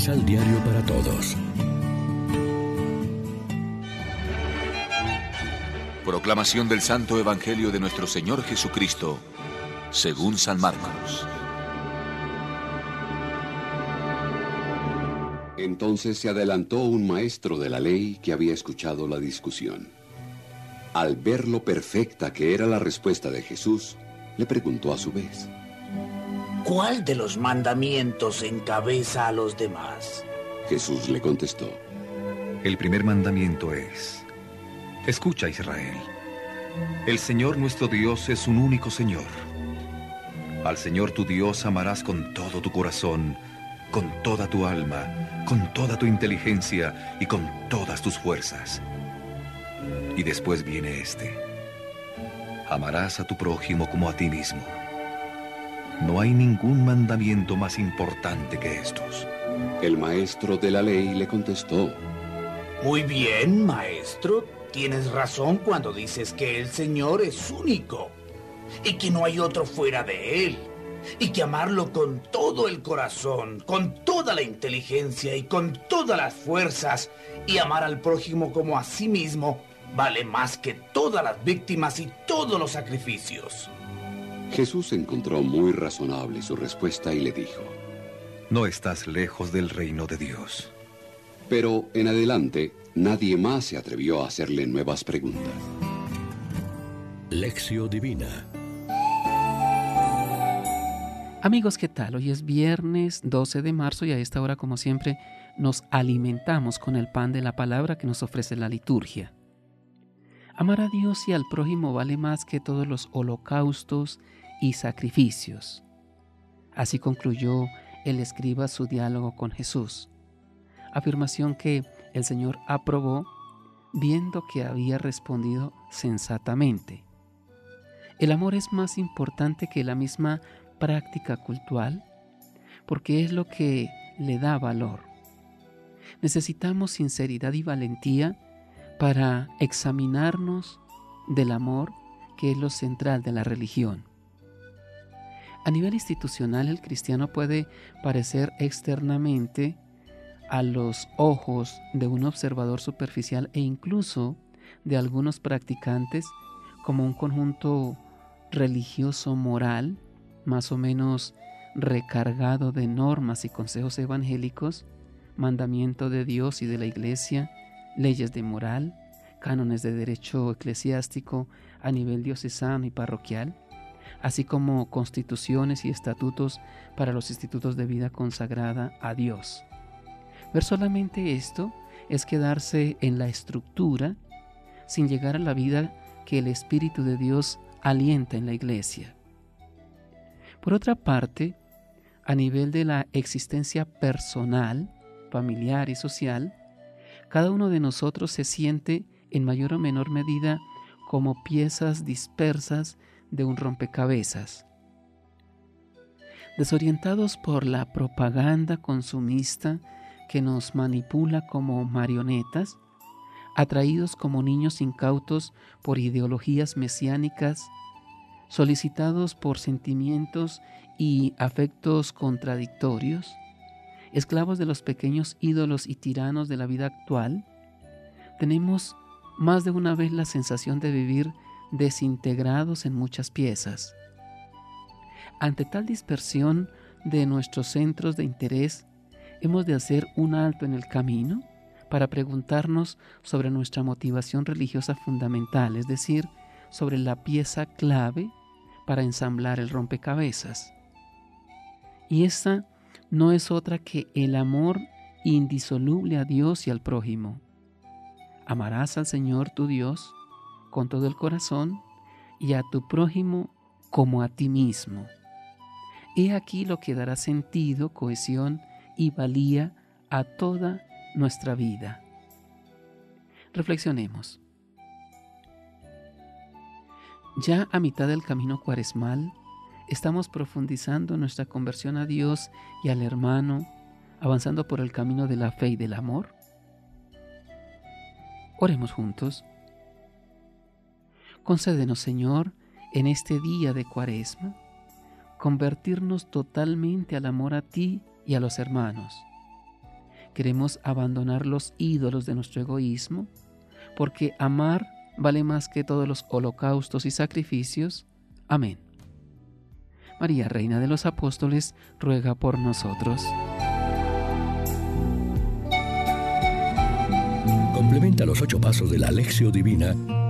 Misal Diario para Todos. Proclamación del Santo Evangelio de nuestro Señor Jesucristo, según San Marcos. Entonces se adelantó un maestro de la ley que había escuchado la discusión. Al ver lo perfecta que era la respuesta de Jesús, le preguntó a su vez, ¿Cuál de los mandamientos encabeza a los demás? Jesús le contestó, El primer mandamiento es, Escucha Israel, el Señor nuestro Dios es un único Señor. Al Señor tu Dios amarás con todo tu corazón, con toda tu alma, con toda tu inteligencia y con todas tus fuerzas. Y después viene este. Amarás a tu prójimo como a ti mismo. No hay ningún mandamiento más importante que estos. El maestro de la ley le contestó, Muy bien, maestro. Tienes razón cuando dices que el Señor es único y que no hay otro fuera de Él. Y que amarlo con todo el corazón, con toda la inteligencia y con todas las fuerzas, y amar al prójimo como a sí mismo, vale más que todas las víctimas y todos los sacrificios. Jesús encontró muy razonable su respuesta y le dijo, No estás lejos del reino de Dios. pero en adelante nadie más se atrevió a hacerle nuevas preguntas. Lección Divina. Amigos, ¿qué tal? Hoy es viernes 12 de marzo y a esta hora, como siempre, nos alimentamos con el pan de la palabra que nos ofrece la liturgia. Amar a Dios y al prójimo vale más que todos los holocaustos y sacrificios. Así concluyó el escriba su diálogo con Jesús. Afirmación que el Señor aprobó viendo que había respondido sensatamente. El amor es más importante que la misma práctica cultural porque es lo que le da valor. Necesitamos sinceridad y valentía para examinarnos del amor que es lo central de la religión. A nivel institucional el cristiano puede parecer externamente a los ojos de un observador superficial e incluso de algunos practicantes como un conjunto religioso moral más o menos recargado de normas y consejos evangélicos, mandamiento de Dios y de la Iglesia, leyes de moral, cánones de derecho eclesiástico a nivel diocesano y parroquial, así como constituciones y estatutos para los institutos de vida consagrada a Dios. Ver solamente esto es quedarse en la estructura sin llegar a la vida que el Espíritu de Dios alienta en la iglesia. Por otra parte, a nivel de la existencia personal, familiar y social, cada uno de nosotros se siente en mayor o menor medida como piezas dispersas de un rompecabezas. Desorientados por la propaganda consumista que nos manipula como marionetas, atraídos como niños incautos por ideologías mesiánicas, solicitados por sentimientos y afectos contradictorios, esclavos de los pequeños ídolos y tiranos de la vida actual, tenemos más de una vez la sensación de vivir desintegrados en muchas piezas. Ante tal dispersión de nuestros centros de interés, hemos de hacer un alto en el camino para preguntarnos sobre nuestra motivación religiosa fundamental, es decir, sobre la pieza clave para ensamblar el rompecabezas. Y esta no es otra que el amor indisoluble a Dios y al prójimo. Amarás al Señor tu Dios con todo el corazón y a tu prójimo como a ti mismo. He aquí lo que dará sentido, cohesión y valía a toda nuestra vida. Reflexionemos. Ya a mitad del camino cuaresmal, estamos profundizando nuestra conversión a Dios y al hermano, avanzando por el camino de la fe y del amor. Oremos juntos. Concédenos, Señor, en este día de cuaresma, convertirnos totalmente al amor a ti y a los hermanos, queremos abandonar los ídolos de nuestro egoísmo, porque amar vale más que todos los holocaustos y sacrificios. Amén. María, Reina de los Apóstoles, ruega por nosotros. Complementa los ocho pasos de la Alexio Divina